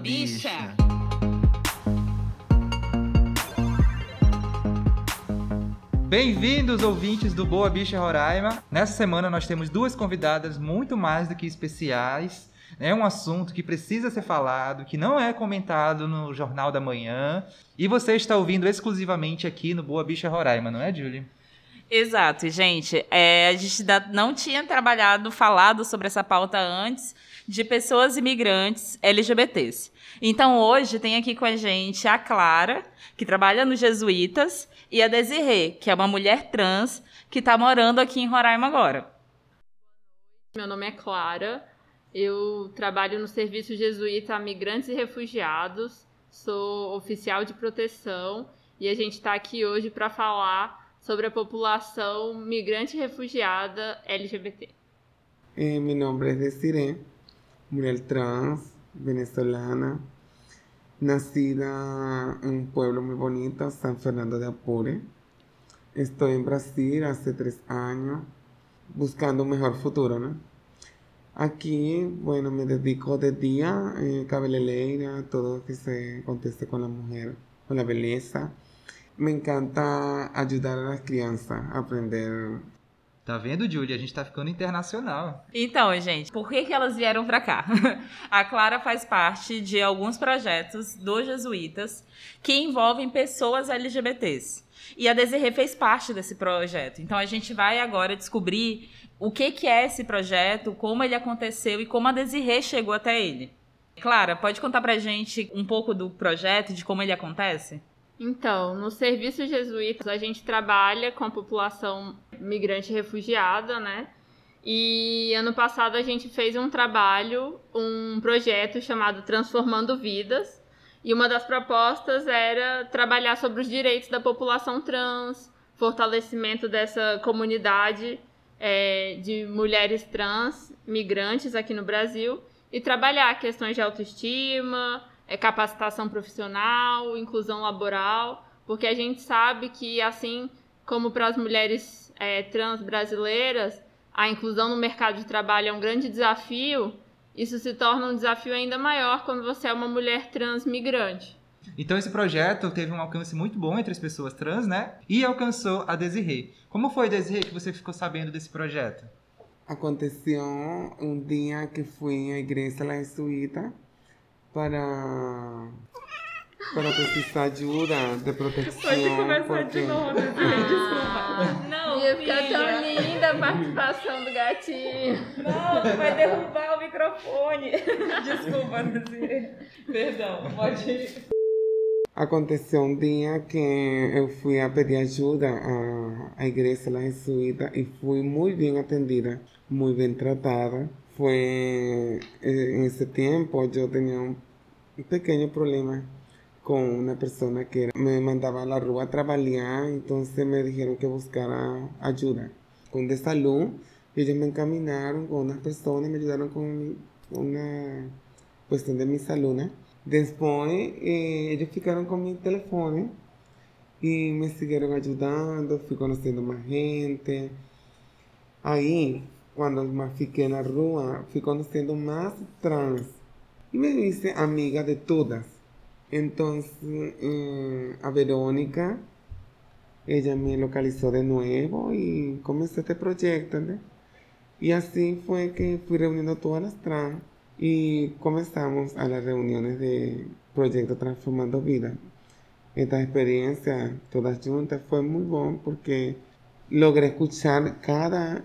Bicha. Bem-vindos, ouvintes do Boa Bicha Roraima. Nessa semana nós temos duas convidadas muito mais do que especiais. É um assunto que precisa ser falado, que não é comentado no Jornal da Manhã. E você está ouvindo exclusivamente aqui no Boa Bicha Roraima, não é, Julie? Exato, gente. É, a gente não tinha trabalhado, falado sobre essa pauta antes de pessoas imigrantes LGBTs. Então hoje tem aqui com a gente a Clara, que trabalha nos Jesuítas, e a Desirê, que é uma mulher trans que está morando aqui em Roraima agora. Meu nome é Clara, eu trabalho no Serviço Jesuíta a Migrantes e Refugiados, sou oficial de proteção e a gente está aqui hoje para falar sobre a população migrante e refugiada LGBT. Eh, mi nombre es Desiree, mujer trans, venezolana, nacida en un pueblo muy bonito, San Fernando de Apure. Estoy en Brasil hace tres años, buscando un mejor futuro, ¿no? Aquí, bueno, me dedico de día, eh, cabeleleira, todo lo que se conteste con la mujer, con la belleza. Me encanta ajudar as crianças a aprender. Tá vendo, Julie? A gente tá ficando internacional. Então, gente, por que, que elas vieram para cá? A Clara faz parte de alguns projetos dos jesuítas que envolvem pessoas LGBTs. E a Desirê fez parte desse projeto. Então a gente vai agora descobrir o que, que é esse projeto, como ele aconteceu e como a Desirê chegou até ele. Clara, pode contar pra gente um pouco do projeto, de como ele acontece? Então, no serviço jesuíta, a gente trabalha com a população migrante refugiada, né? E ano passado a gente fez um trabalho, um projeto chamado Transformando Vidas. E uma das propostas era trabalhar sobre os direitos da população trans, fortalecimento dessa comunidade é, de mulheres trans migrantes aqui no Brasil e trabalhar questões de autoestima, é, capacitação profissional, inclusão laboral, porque a gente sabe que, assim como para as mulheres é, trans brasileiras, a inclusão no mercado de trabalho é um grande desafio, isso se torna um desafio ainda maior quando você é uma mulher trans migrante. Então esse projeto teve um alcance muito bom entre as pessoas trans, né? E alcançou a Desirê. Como foi, Desirê, que você ficou sabendo desse projeto? Aconteceu um dia que fui à igreja lá jesuíta para para precisar de ajuda de proteção. Pode começar porque... de novo, desculpa. Não, Ia ficar tão linda a participação do gatinho. Não, vai derrubar o microfone. Desculpa, Desirê. Perdão, pode ir. Aconteceu um dia que eu fui a pedir ajuda à, à igreja lá jesuíta e fui muito bem atendida, muito bem tratada. Foi em esse tempo eu tinha um pequeno problema com uma pessoa que me mandava na rua trabalhar, então me disseram que buscara ajuda. Com de saúde, eles me encaminaram com umas pessoas, me ajudaram com uma questão de minha saúde, né? Depois, eh, eles ficaram com meu telefone e me seguiram ajudando, fui conhecendo mais gente. Aí, quando mais fiquei na rua, fui conhecendo mais trans. E me disse amiga de todas. Então, eh, a Verônica, ela me localizou de novo e começou este projeto, né? E assim foi que fui reunindo todas as trans y comenzamos a las reuniones de Proyecto Transformando Vida. Esta experiencia, todas juntas, fue muy buena porque logré escuchar cada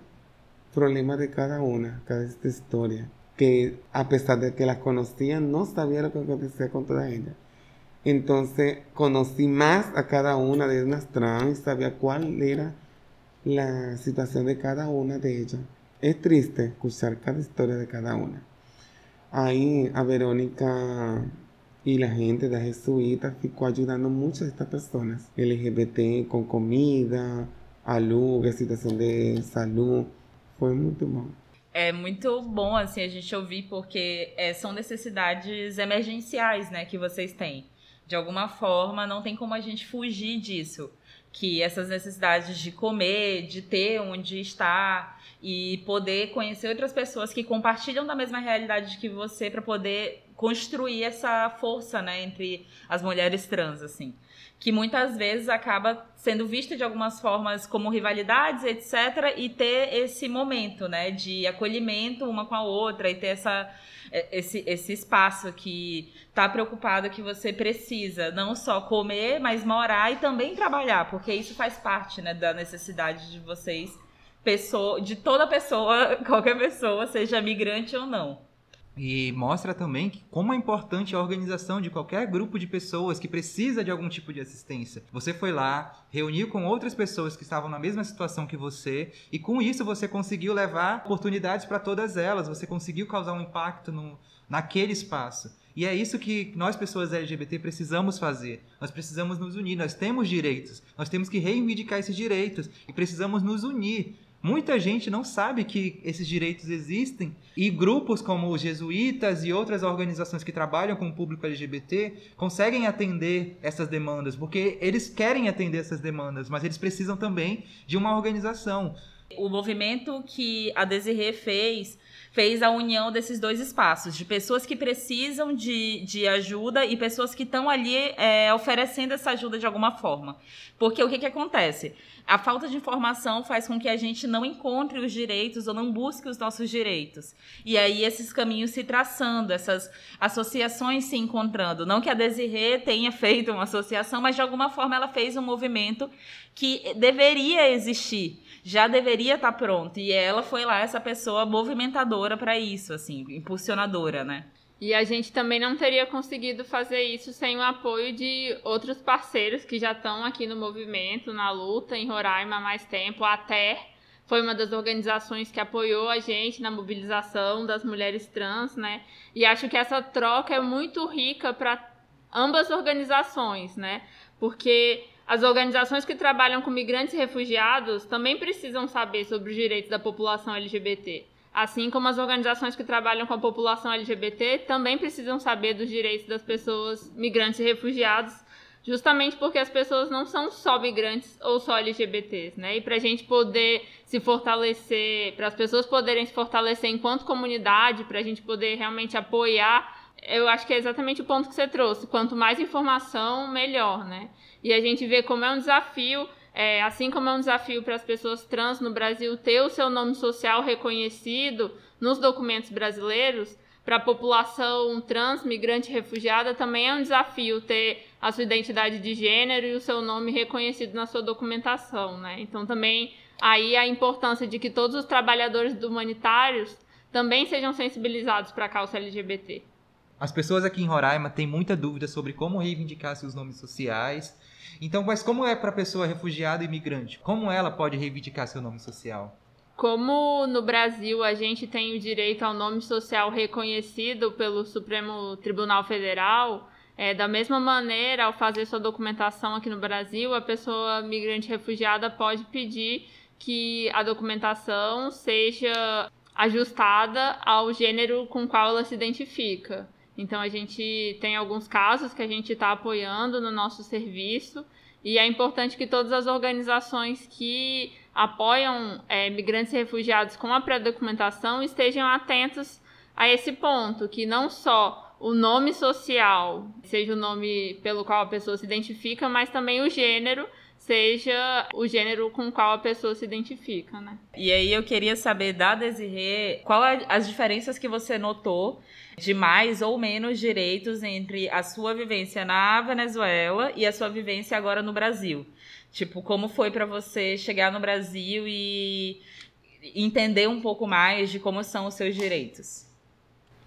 problema de cada una, cada historia, que a pesar de que las conocía, no sabía lo que acontecía con todas ellas. Entonces conocí más a cada una de unas trans, sabía cuál era la situación de cada una de ellas. Es triste escuchar cada historia de cada una. Ahí a Verónica y la gente de Jesuíta ficou ajudando muchas de estas personas LGBT com comida, aluga, situação de saúde. Foi muito bom. É muito bom assim a gente ouvir porque é, são necessidades emergenciais, né, que vocês têm. De alguma forma, não tem como a gente fugir disso. Que essas necessidades de comer, de ter onde estar e poder conhecer outras pessoas que compartilham da mesma realidade que você para poder construir essa força, né, entre as mulheres trans, assim. Que muitas vezes acaba sendo vista de algumas formas como rivalidades, etc., e ter esse momento, né, de acolhimento uma com a outra e ter essa, é, esse, esse espaço que tá preocupado que você precisa não só comer, mas morar e também trabalhar, porque isso faz parte, né, da necessidade de vocês, pessoa, de toda pessoa, qualquer pessoa, seja migrante ou não. E mostra também que como é importante a organização de qualquer grupo de pessoas que precisa de algum tipo de assistência. Você foi lá, reuniu com outras pessoas que estavam na mesma situação que você, e com isso você conseguiu levar oportunidades para todas elas, você conseguiu causar um impacto no, naquele espaço. E é isso que nós, pessoas LGBT, precisamos fazer. Nós precisamos nos unir. Nós temos direitos. Nós temos que reivindicar esses direitos. E precisamos nos unir. Muita gente não sabe que esses direitos existem e grupos como os jesuítas e outras organizações que trabalham com o público LGBT conseguem atender essas demandas, porque eles querem atender essas demandas, mas eles precisam também de uma organização. O movimento que a Desirê fez fez a união desses dois espaços, de pessoas que precisam de, de ajuda e pessoas que estão ali é, oferecendo essa ajuda de alguma forma. Porque o que, que acontece? A falta de informação faz com que a gente não encontre os direitos ou não busque os nossos direitos. E aí esses caminhos se traçando, essas associações se encontrando. Não que a Desirê tenha feito uma associação, mas de alguma forma ela fez um movimento que deveria existir já deveria estar tá pronto. E ela foi lá essa pessoa movimentadora para isso, assim, impulsionadora, né? E a gente também não teria conseguido fazer isso sem o apoio de outros parceiros que já estão aqui no movimento, na luta, em Roraima há mais tempo. Até foi uma das organizações que apoiou a gente na mobilização das mulheres trans, né? E acho que essa troca é muito rica para ambas organizações, né? Porque as organizações que trabalham com migrantes e refugiados também precisam saber sobre os direitos da população LGBT. Assim como as organizações que trabalham com a população LGBT também precisam saber dos direitos das pessoas migrantes e refugiados, justamente porque as pessoas não são só migrantes ou só LGBTs, né? E para a gente poder se fortalecer, para as pessoas poderem se fortalecer enquanto comunidade, para a gente poder realmente apoiar eu acho que é exatamente o ponto que você trouxe. Quanto mais informação, melhor, né? E a gente vê como é um desafio, é, assim como é um desafio para as pessoas trans no Brasil ter o seu nome social reconhecido nos documentos brasileiros, para a população trans, migrante refugiada, também é um desafio ter a sua identidade de gênero e o seu nome reconhecido na sua documentação, né? Então também aí a importância de que todos os trabalhadores humanitários também sejam sensibilizados para a causa LGBT. As pessoas aqui em Roraima têm muita dúvida sobre como reivindicar seus nomes sociais. Então, mas como é para a pessoa refugiada e imigrante? Como ela pode reivindicar seu nome social? Como no Brasil a gente tem o direito ao nome social reconhecido pelo Supremo Tribunal Federal, é, da mesma maneira, ao fazer sua documentação aqui no Brasil, a pessoa migrante refugiada pode pedir que a documentação seja ajustada ao gênero com qual ela se identifica. Então a gente tem alguns casos que a gente está apoiando no nosso serviço. E é importante que todas as organizações que apoiam é, migrantes e refugiados com a pré-documentação estejam atentos a esse ponto, que não só o nome social seja o nome pelo qual a pessoa se identifica, mas também o gênero seja o gênero com o qual a pessoa se identifica, né? E aí eu queria saber da Desirê, qual as diferenças que você notou de mais ou menos direitos entre a sua vivência na Venezuela e a sua vivência agora no Brasil. Tipo, como foi para você chegar no Brasil e entender um pouco mais de como são os seus direitos?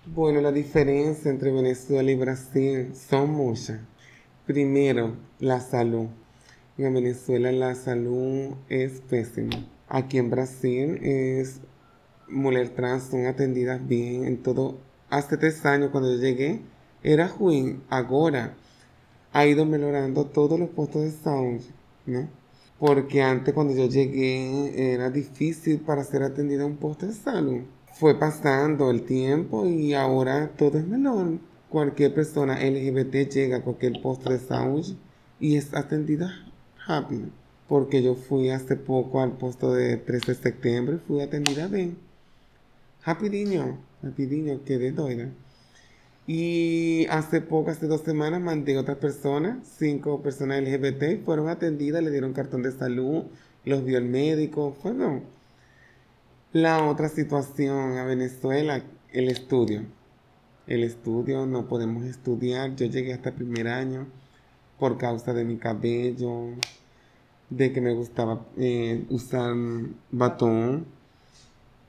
Bueno, a diferença entre Venezuela e Brasil são muitas. Primeiro, a saúde. En Venezuela la salud es pésima. Aquí en Brasil es mujeres trans son atendidas bien en todo hace tres años cuando yo llegué, era ruim. Ahora ha ido mejorando todos los puestos de salud, ¿no? Porque antes cuando yo llegué era difícil para ser atendida en un puesto de salud. Fue pasando el tiempo y ahora todo es menor. Cualquier persona LGBT llega a cualquier puesto de salud y es atendida rápido. Porque yo fui hace poco al puesto de 13 de septiembre y fui atendida bien. Rapidinho. rapidinho, quedé doida. Y hace poco, hace dos semanas, mandé otras personas, cinco personas LGBT, fueron atendidas, le dieron cartón de salud, los vio el médico, fueron. La otra situación a Venezuela, el estudio. El estudio, no podemos estudiar. Yo llegué hasta el primer año por causa de mi cabello, de que me gustaba eh, usar batón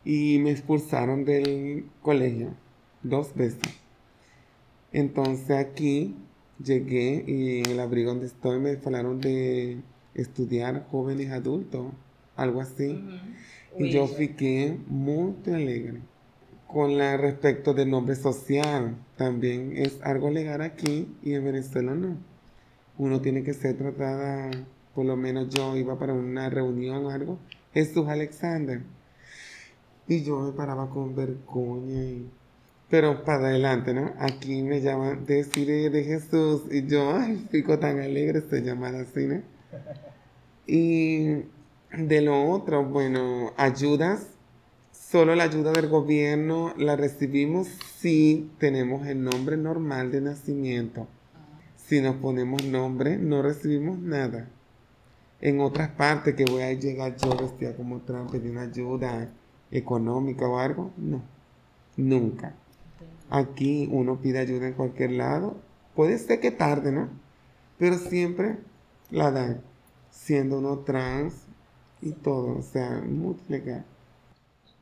y me expulsaron del colegio dos veces. Entonces aquí llegué y en el abrigo donde estoy me falaron de estudiar jóvenes adultos, algo así. Y yo fiqué muy alegre. Con la respecto del nombre social, también es algo legal aquí y en Venezuela no. Uno tiene que ser tratada, por lo menos yo iba para una reunión o algo, Jesús Alexander. Y yo me paraba con vergüenza y pero para adelante, ¿no? Aquí me llaman Desire de Jesús y yo, ay, fico tan alegre, estoy llamada así, ¿no? Y de lo otro, bueno, ayudas, solo la ayuda del gobierno la recibimos si tenemos el nombre normal de nacimiento. Si nos ponemos nombre, no recibimos nada. En otras partes que voy a llegar yo vestida como Trump, pedir una ayuda económica o algo, no, nunca. Aquí uno pide ayuda en cualquier lado. Puede ser que tarde, ¿no? Pero siempre la dan, siendo uno trans e todo. O sea, muito legal.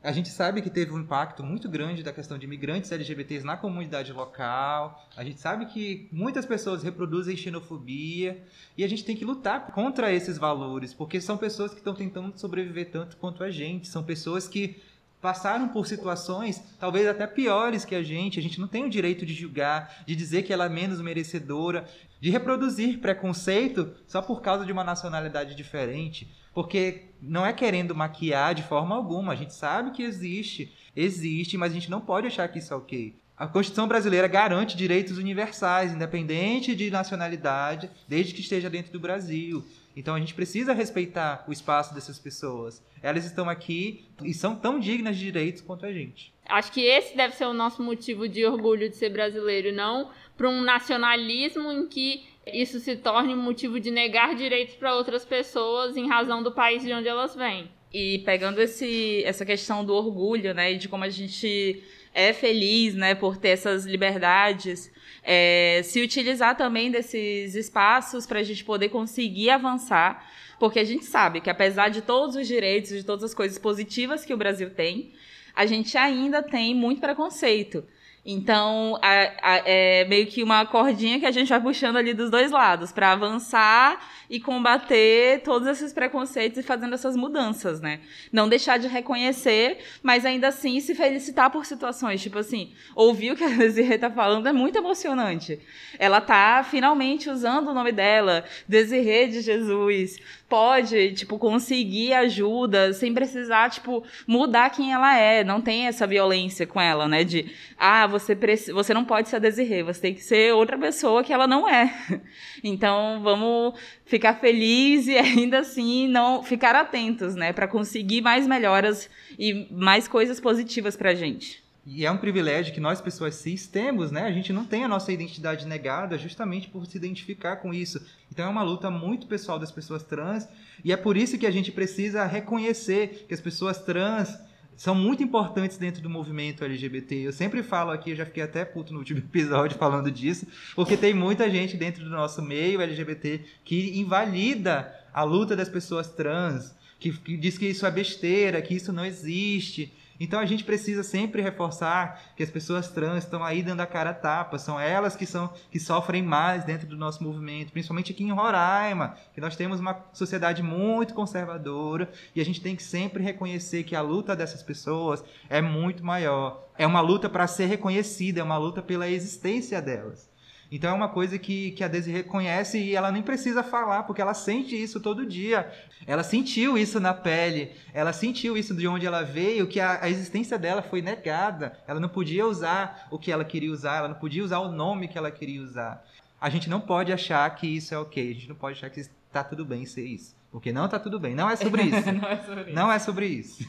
A gente sabe que teve um impacto muito grande da questão de imigrantes LGBTs na comunidade local. A gente sabe que muitas pessoas reproduzem xenofobia e a gente tem que lutar contra esses valores, porque são pessoas que estão tentando sobreviver tanto quanto a gente. São pessoas que passaram por situações talvez até piores que a gente. A gente não tem o direito de julgar, de dizer que ela é menos merecedora, de reproduzir preconceito só por causa de uma nacionalidade diferente. Porque não é querendo maquiar de forma alguma. A gente sabe que existe, existe, mas a gente não pode achar que isso é ok. A Constituição brasileira garante direitos universais, independente de nacionalidade, desde que esteja dentro do Brasil. Então a gente precisa respeitar o espaço dessas pessoas. Elas estão aqui e são tão dignas de direitos quanto a gente. Acho que esse deve ser o nosso motivo de orgulho de ser brasileiro, não para um nacionalismo em que isso se torne um motivo de negar direitos para outras pessoas em razão do país de onde elas vêm. E pegando esse, essa questão do orgulho, né, de como a gente é feliz, né, por ter essas liberdades, é, se utilizar também desses espaços para a gente poder conseguir avançar, porque a gente sabe que apesar de todos os direitos, de todas as coisas positivas que o Brasil tem, a gente ainda tem muito preconceito. Então, a, a, é meio que uma cordinha que a gente vai puxando ali dos dois lados, para avançar e combater todos esses preconceitos e fazendo essas mudanças, né? Não deixar de reconhecer, mas ainda assim se felicitar por situações. Tipo assim, ouvir o que a Desirê tá falando é muito emocionante. Ela tá finalmente usando o nome dela, Desirê de Jesus, pode, tipo, conseguir ajuda sem precisar, tipo, mudar quem ela é. Não tem essa violência com ela, né? De, ah, você, você não pode ser a Desirê, você tem que ser outra pessoa que ela não é. Então, vamos ficar felizes e ainda assim não ficar atentos, né? Para conseguir mais melhoras e mais coisas positivas pra gente. E é um privilégio que nós, pessoas cis, temos, né? A gente não tem a nossa identidade negada justamente por se identificar com isso. Então é uma luta muito pessoal das pessoas trans e é por isso que a gente precisa reconhecer que as pessoas trans são muito importantes dentro do movimento LGBT. Eu sempre falo aqui, eu já fiquei até puto no último episódio falando disso, porque tem muita gente dentro do nosso meio LGBT que invalida a luta das pessoas trans, que, que diz que isso é besteira, que isso não existe. Então a gente precisa sempre reforçar que as pessoas trans estão aí dando a cara a tapa, são elas que são que sofrem mais dentro do nosso movimento, principalmente aqui em Roraima, que nós temos uma sociedade muito conservadora e a gente tem que sempre reconhecer que a luta dessas pessoas é muito maior. É uma luta para ser reconhecida, é uma luta pela existência delas. Então é uma coisa que, que a Daisy reconhece e ela nem precisa falar, porque ela sente isso todo dia. Ela sentiu isso na pele, ela sentiu isso de onde ela veio, que a, a existência dela foi negada. Ela não podia usar o que ela queria usar, ela não podia usar o nome que ela queria usar. A gente não pode achar que isso é ok, a gente não pode achar que está tudo bem ser isso. Porque não tá tudo bem. Não é sobre isso. não é sobre isso. Não é sobre isso.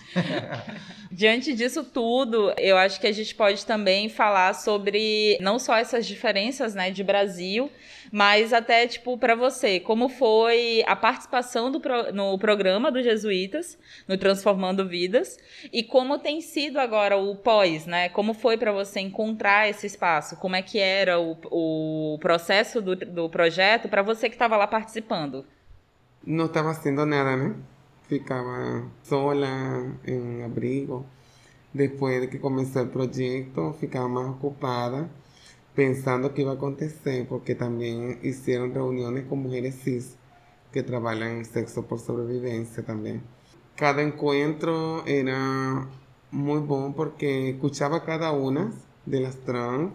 Diante disso tudo, eu acho que a gente pode também falar sobre não só essas diferenças, né, de Brasil, mas até tipo para você, como foi a participação do pro, no programa dos jesuítas, no Transformando Vidas, e como tem sido agora o pós, né? Como foi para você encontrar esse espaço? Como é que era o, o processo do, do projeto para você que estava lá participando? No estaba haciendo nada, ¿no? Ficaba sola en abrigo. Después de que comenzó el proyecto, ficaba más ocupada pensando qué iba a acontecer, porque también hicieron reuniones con mujeres cis que trabajan en sexo por sobrevivencia también. Cada encuentro era muy bueno porque escuchaba cada una de las trans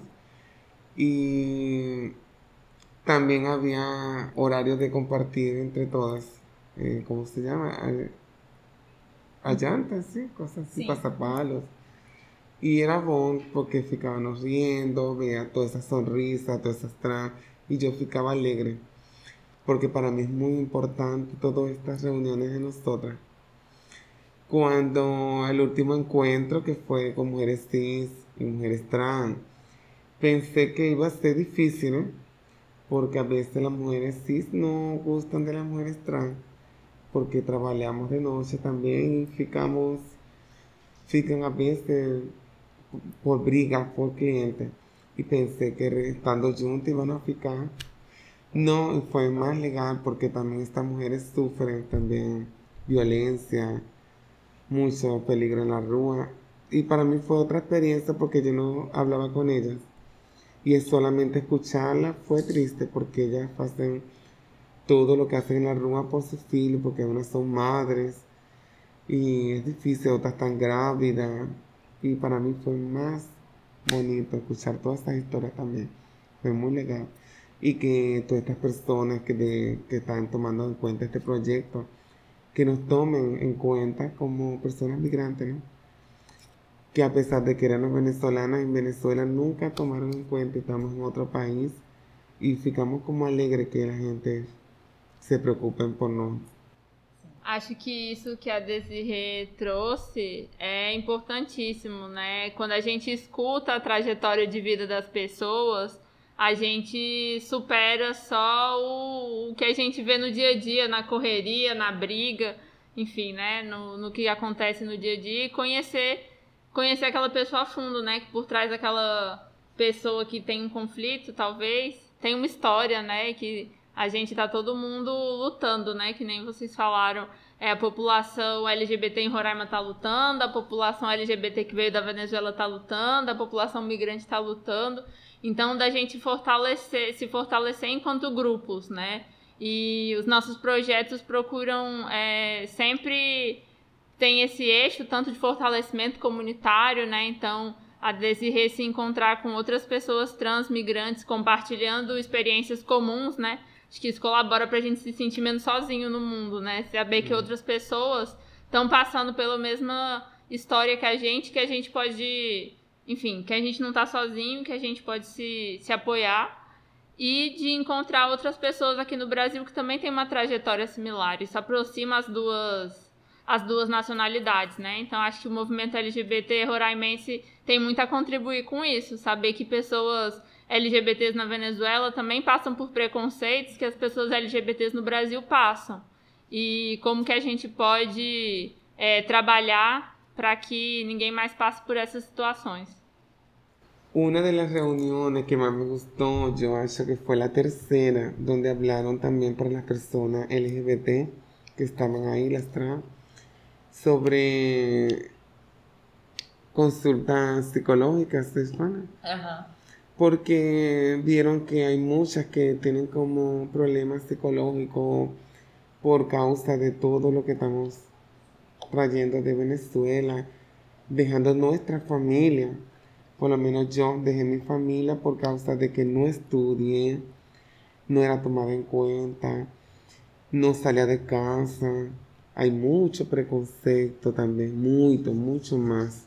y también había horarios de compartir entre todas, eh, ¿cómo se llama? Allantas, sí, cosas así, Sí. pasapalos. Y era bueno porque ficábamos riendo, veía todas esas sonrisas, todas esas trans, y yo ficaba alegre. Porque para mí es muy importante todas estas reuniones de nosotras. Cuando el último encuentro que fue con mujeres cis y mujeres trans, pensé que iba a ser difícil, ¿eh? Porque a veces las mujeres cis no gustan de las mujeres trans, porque trabajamos de noche también y ficamos, fican a veces por brigas, por clientes, y pensé que estando juntos iban a ficar. No, fue más legal porque también estas mujeres sufren también violencia, mucho peligro en la rúa. Y para mí fue otra experiencia porque yo no hablaba con ellas. Y solamente escucharla fue triste porque ellas hacen todo lo que hacen en la rúa por sus hijos, porque unas son madres y es difícil, otras están grávidas. Y para mí fue más bonito escuchar todas estas historias también. Fue muy legal. Y que todas estas personas que, que están tomando en cuenta este proyecto, que nos tomen en cuenta como personas migrantes, ¿no? Que a pesar de que éramos venezolanas en Venezuela nunca tomaron en cuenta, estamos en otro país y ficamos como alegres que la gente se preocupe por nós. Acho que isso que a Desirê trouxe é importantíssimo, né? Quando a gente escuta a trajetória de vida das pessoas, a gente supera só o, o que a gente vê no dia a dia, na correria, na briga, enfim, né? No, no que acontece no dia a dia e conhecer, conhecer aquela pessoa a fundo, né? Que por trás daquela pessoa que tem um conflito, talvez, tem uma história, né? Que a gente tá todo mundo lutando, né? Que nem vocês falaram. É, a população LGBT em Roraima tá lutando, a população LGBT que veio da Venezuela tá lutando, a população migrante tá lutando. Então, da gente fortalecer, se fortalecer enquanto grupos, né? E os nossos projetos procuram é, sempre tem esse eixo tanto de fortalecimento comunitário, né? Então, a Desirê se encontrar com outras pessoas trans migrantes compartilhando experiências comuns, né? Acho que isso colabora pra gente se sentir menos sozinho no mundo, né? Saber que outras pessoas estão passando pela mesma história que a gente, que a gente pode, enfim, que a gente não tá sozinho, que a gente pode se, se apoiar e de encontrar outras pessoas aqui no Brasil que também tem uma trajetória similar. Isso aproxima as duas as duas nacionalidades, né? Então acho que o movimento LGBT roraimense tem muito a contribuir com isso, saber que pessoas LGBTs na Venezuela também passam por preconceitos que as pessoas LGBTs no Brasil passam. E como que a gente pode é, trabalhar para que ninguém mais passe por essas situações. Una de las reuniones que más me gustó, yo acho que fue la tercera, donde hablaron también para las personas LGBT que estaban ahí, las trans, sobre consultas psicológicas hispanas. porque vieron que hay muchas que tienen como problemas psicológicos por causa de todo lo que estamos trayendo de Venezuela, dejando nuestra familia. Por lo menos yo dejé mi familia por causa de que no estudié, no era tomada en cuenta, no salía de casa. Hay mucho preconcepto también, mucho, mucho más.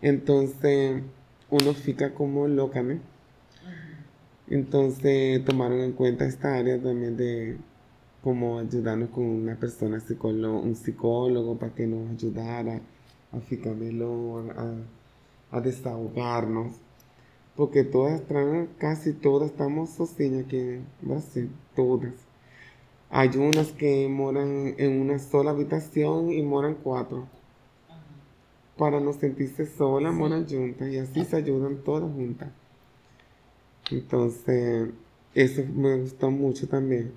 Entonces, uno fica como loca, ¿no? Entonces tomaron en cuenta esta área también de como ayudarnos con una persona, psicólogo, un psicólogo, para que nos ayudara a ficar mejor, a, a desahogarnos. Porque todas casi todas estamos sozinhas aquí en Brasil, todas. Hay unas que moran en una sola habitación y moran cuatro. Para no sentirse solas, moran juntas y así se ayudan todas juntas. Entonces, eso me gustó mucho también.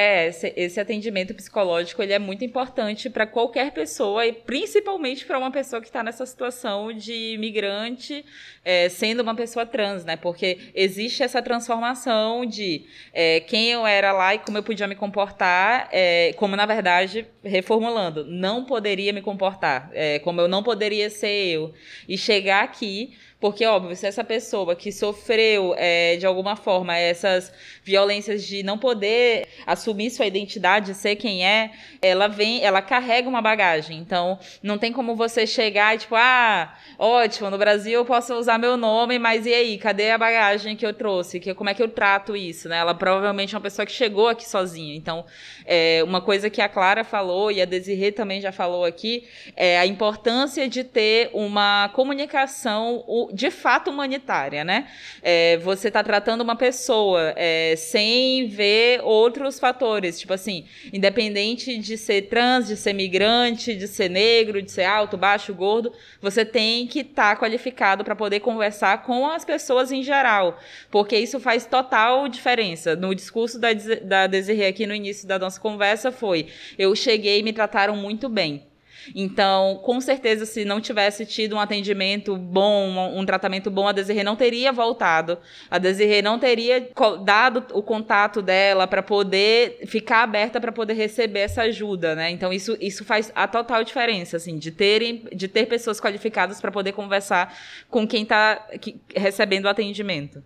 É, esse, esse, atendimento psicológico ele é muito importante para qualquer pessoa e principalmente para uma pessoa que está nessa situação de imigrante, é, sendo uma pessoa trans, né? Porque existe essa transformação de é, quem eu era lá e como eu podia me comportar, é, como na verdade, reformulando, não poderia me comportar, é, como eu não poderia ser eu. E chegar aqui porque, óbvio, se essa pessoa que sofreu é, de alguma forma essas violências de não poder assumir sua identidade, ser quem é, ela vem, ela carrega uma bagagem. Então, não tem como você chegar e tipo, ah, ótimo, no Brasil eu posso usar meu nome, mas e aí, cadê a bagagem que eu trouxe? Que, como é que eu trato isso, né? Ela provavelmente é uma pessoa que chegou aqui sozinha. Então, é, uma coisa que a Clara falou e a Desirê também já falou aqui é a importância de ter uma comunicação de fato humanitária, né? É, você está tratando uma pessoa é, sem ver outros fatores, tipo assim, independente de ser trans, de ser migrante, de ser negro, de ser alto, baixo, gordo, você tem que estar tá qualificado para poder conversar com as pessoas em geral, porque isso faz total diferença. No discurso da, da Desirê aqui no início da nossa conversa foi: eu cheguei e me trataram muito bem. Então, com certeza, se não tivesse tido um atendimento bom, um, tratamento bom, a Desirê não teria voltado. A Desirê não teria dado o contato dela para poder ficar aberta para poder receber essa ajuda, né? Então, isso, isso faz a total diferença, assim, de, terem, de ter pessoas qualificadas para poder conversar com quem está recebendo o atendimento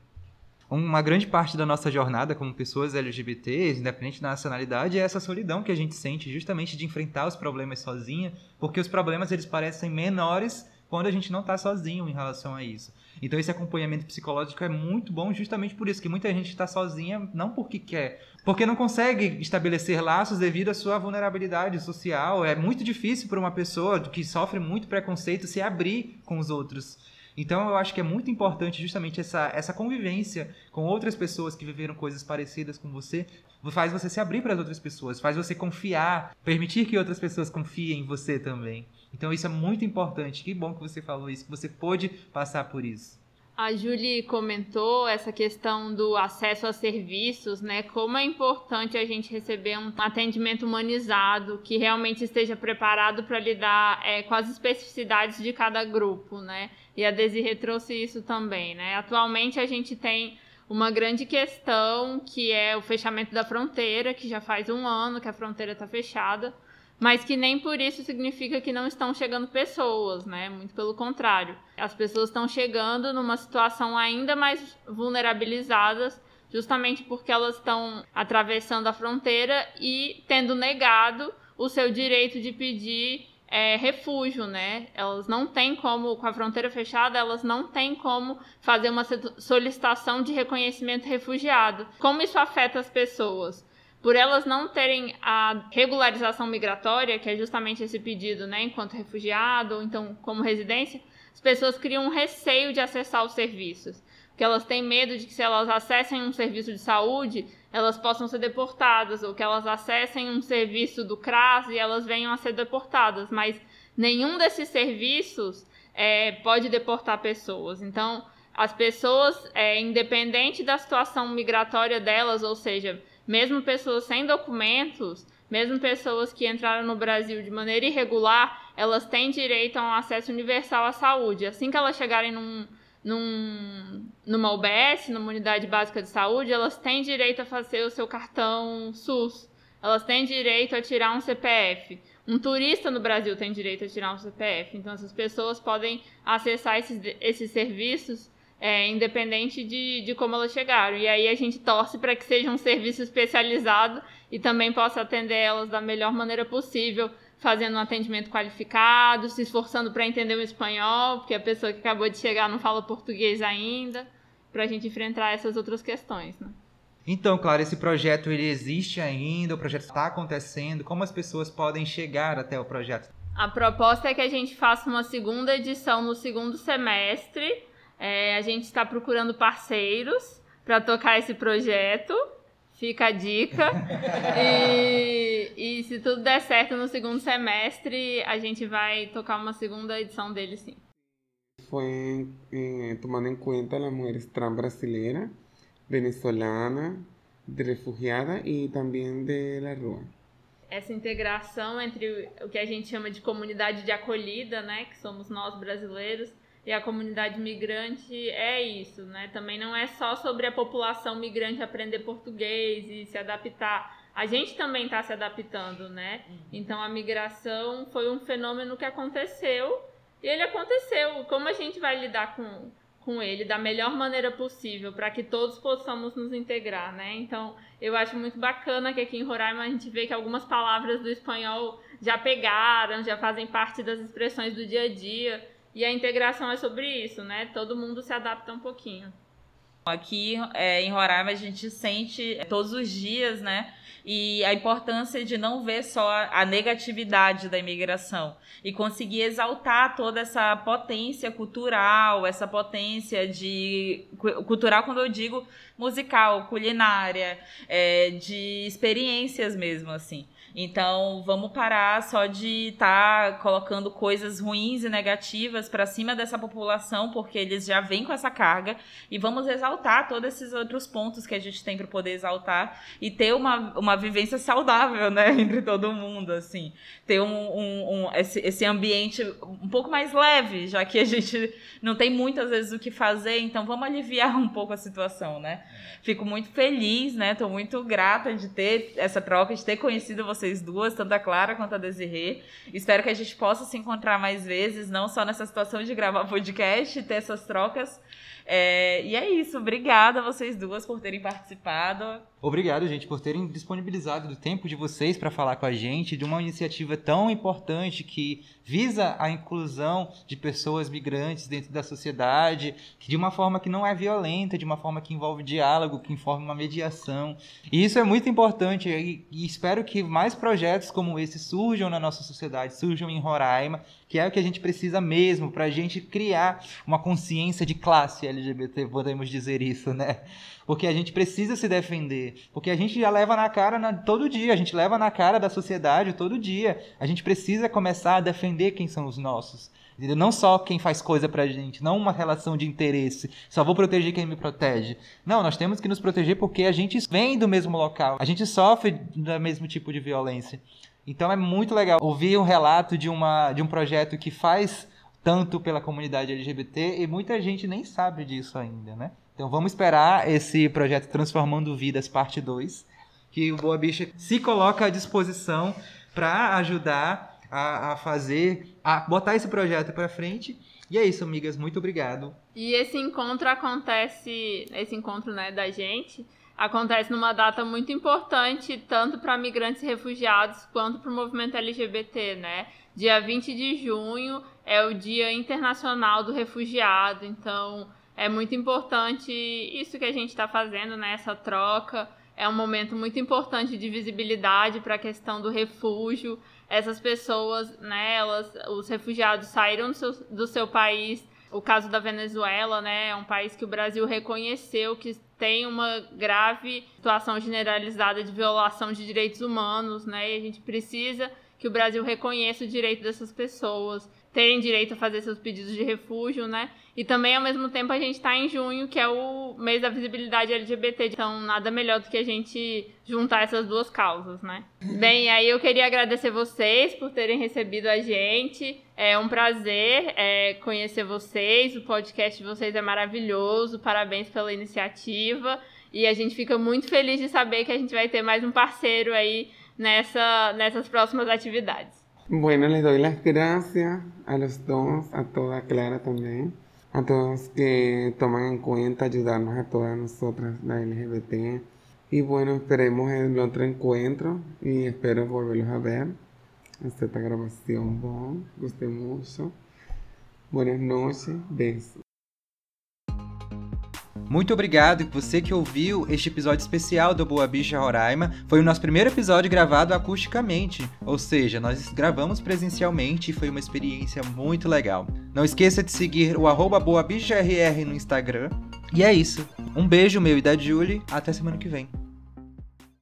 uma grande parte da nossa jornada como pessoas LGBTs, independente da nacionalidade, é essa solidão que a gente sente justamente de enfrentar os problemas sozinha, porque os problemas eles parecem menores quando a gente não está sozinho em relação a isso. Então esse acompanhamento psicológico é muito bom justamente por isso, que muita gente está sozinha não porque quer, porque não consegue estabelecer laços devido à sua vulnerabilidade social. É muito difícil para uma pessoa que sofre muito preconceito se abrir com os outros. Então eu acho que é muito importante justamente essa, essa convivência com outras pessoas que viveram coisas parecidas com você, faz você se abrir para as outras pessoas, faz você confiar, permitir que outras pessoas confiem em você também. Então isso é muito importante. Que bom que você falou isso, que você pôde passar por isso. A Julie comentou essa questão do acesso a serviços, né? Como é importante a gente receber um atendimento humanizado que realmente esteja preparado para lidar é, com as especificidades de cada grupo, né? E a Desirê trouxe isso também, né? Atualmente a gente tem uma grande questão que é o fechamento da fronteira, que já faz um ano que a fronteira está fechada mas que nem por isso significa que não estão chegando pessoas, né? Muito pelo contrário. As pessoas estão chegando numa situação ainda mais vulnerabilizadas, justamente porque elas estão atravessando a fronteira e tendo negado o seu direito de pedir é, refúgio, né? Elas não têm como, com a fronteira fechada, elas não têm como fazer uma solicitação de reconhecimento refugiado. Como isso afeta as pessoas? Por elas não terem a regularização migratória, que é justamente esse pedido, né, enquanto refugiado ou então como residência, as pessoas criam um receio de acessar os serviços, porque elas têm medo de que se elas acessem um serviço de saúde, elas possam ser deportadas, ou que elas acessem um serviço do CRAS e elas venham a ser deportadas, mas nenhum desses serviços é, pode deportar pessoas. Então, as pessoas, é, independente da situação migratória delas, ou seja, mesmo pessoas sem documentos, mesmo pessoas que entraram no Brasil de maneira irregular, elas têm direito a um acesso universal à saúde. Assim que elas chegarem num, num, numa UBS, numa unidade básica de saúde, elas têm direito a fazer o seu cartão SUS. Elas têm direito a tirar um CPF. Um turista no Brasil tem direito a tirar um CPF. Então, essas pessoas podem acessar esses, esses serviços é, independente de, de como elas chegaram. E aí a gente torce para que seja um serviço especializado e também possa atender elas da melhor maneira possível, fazendo um atendimento qualificado, se esforçando para entender o espanhol, porque a pessoa que acabou de chegar não fala português ainda, para a gente enfrentar essas outras questões. Né? Então, claro, esse projeto ele existe ainda, o projeto está acontecendo. Como as pessoas podem chegar até o projeto? A proposta é que a gente faça uma segunda edição no segundo semestre. É, a gente está procurando parceiros para tocar esse projeto. Fica a dica. e, e se tudo der certo no segundo semestre, a gente vai tocar uma segunda edição dele sim. Foi eh, tomando em conta as mulheres trans brasileiras, venezolanas, de refugiada e também de la rua. Essa integração entre o que a gente chama de comunidade de acolhida, né, que somos nós brasileiros, e a comunidade migrante é isso, né? Também não é só sobre a população migrante aprender português e se adaptar. A gente também está se adaptando, né? Uhum. Então a migração foi um fenômeno que aconteceu e ele aconteceu. Como a gente vai lidar com, com ele da melhor maneira possível para que todos possamos nos integrar, né? Então eu acho muito bacana que aqui em Roraima a gente vê que algumas palavras do espanhol já pegaram, já fazem parte das expressões do dia a dia. E a integração é sobre isso, né? Todo mundo se adapta um pouquinho. Aqui é, em Roraima a gente sente todos os dias, né? E a importância de não ver só a negatividade da imigração e conseguir exaltar toda essa potência cultural, essa potência de. cultural, quando eu digo musical, culinária, é, de experiências mesmo, assim. Então, vamos parar só de estar tá colocando coisas ruins e negativas para cima dessa população, porque eles já vêm com essa carga, e vamos exaltar todos esses outros pontos que a gente tem para poder exaltar e ter uma, uma vivência saudável, né, entre todo mundo, assim. Ter um, um, um esse, esse ambiente um pouco mais leve, já que a gente não tem muitas vezes o que fazer, então vamos aliviar um pouco a situação, né? Fico muito feliz, né? Tô muito grata de ter essa troca, de ter conhecido você vocês duas, tanto a Clara quanto a Desirê. Espero que a gente possa se encontrar mais vezes, não só nessa situação de gravar podcast, ter essas trocas. É, e é isso. Obrigada a vocês duas por terem participado. Obrigado, gente, por terem disponibilizado do tempo de vocês para falar com a gente de uma iniciativa tão importante que visa a inclusão de pessoas migrantes dentro da sociedade, de uma forma que não é violenta, de uma forma que envolve diálogo, que informa uma mediação. E isso é muito importante e, e espero que mais projetos como esse surjam na nossa sociedade, surjam em Roraima, que é o que a gente precisa mesmo para a gente criar uma consciência de classe LGBT, podemos dizer isso, né? Porque a gente precisa se defender, porque a gente já leva na cara na, todo dia, a gente leva na cara da sociedade todo dia. A gente precisa começar a defender quem são os nossos. Entendeu? Não só quem faz coisa pra gente, não uma relação de interesse, só vou proteger quem me protege. Não, nós temos que nos proteger porque a gente vem do mesmo local, a gente sofre do mesmo tipo de violência. Então é muito legal ouvir um relato de, uma, de um projeto que faz tanto pela comunidade LGBT e muita gente nem sabe disso ainda, né? Então vamos esperar esse projeto Transformando Vidas, parte 2, que o Boa Bicha se coloca à disposição para ajudar a, a, fazer, a botar esse projeto para frente. E é isso, amigas, muito obrigado. E esse encontro acontece, esse encontro né, da gente, acontece numa data muito importante, tanto para migrantes e refugiados quanto para o movimento LGBT, né? Dia 20 de junho é o Dia Internacional do Refugiado, então é muito importante isso que a gente está fazendo, né? Essa troca. É um momento muito importante de visibilidade para a questão do refúgio. Essas pessoas, né, elas, os refugiados saíram do seu, do seu país. O caso da Venezuela, né, é um país que o Brasil reconheceu que tem uma grave situação generalizada de violação de direitos humanos, né, e a gente precisa que o Brasil reconheça o direito dessas pessoas terem direito a fazer seus pedidos de refúgio, né? E também, ao mesmo tempo, a gente está em junho, que é o mês da visibilidade LGBT. Então, nada melhor do que a gente juntar essas duas causas, né? Bem, aí eu queria agradecer vocês por terem recebido a gente. É um prazer é, conhecer vocês. O podcast de vocês é maravilhoso. Parabéns pela iniciativa. E a gente fica muito feliz de saber que a gente vai ter mais um parceiro aí nessa, nessas próximas atividades. Bueno, les doy las gracias a los dos, a toda Clara también, a todos que toman en cuenta ayudarnos a todas nosotras, la LGBT. Y bueno, esperemos el otro encuentro y espero volverlos a ver. Esta grabación, bon, gusté mucho. Buenas noches, besos. Muito obrigado você que ouviu este episódio especial do Boa Bicha Roraima. Foi o nosso primeiro episódio gravado acusticamente, ou seja, nós gravamos presencialmente e foi uma experiência muito legal. Não esqueça de seguir o arroba BoaBichaRR no Instagram. E é isso. Um beijo meu e da Julie. Até semana que vem.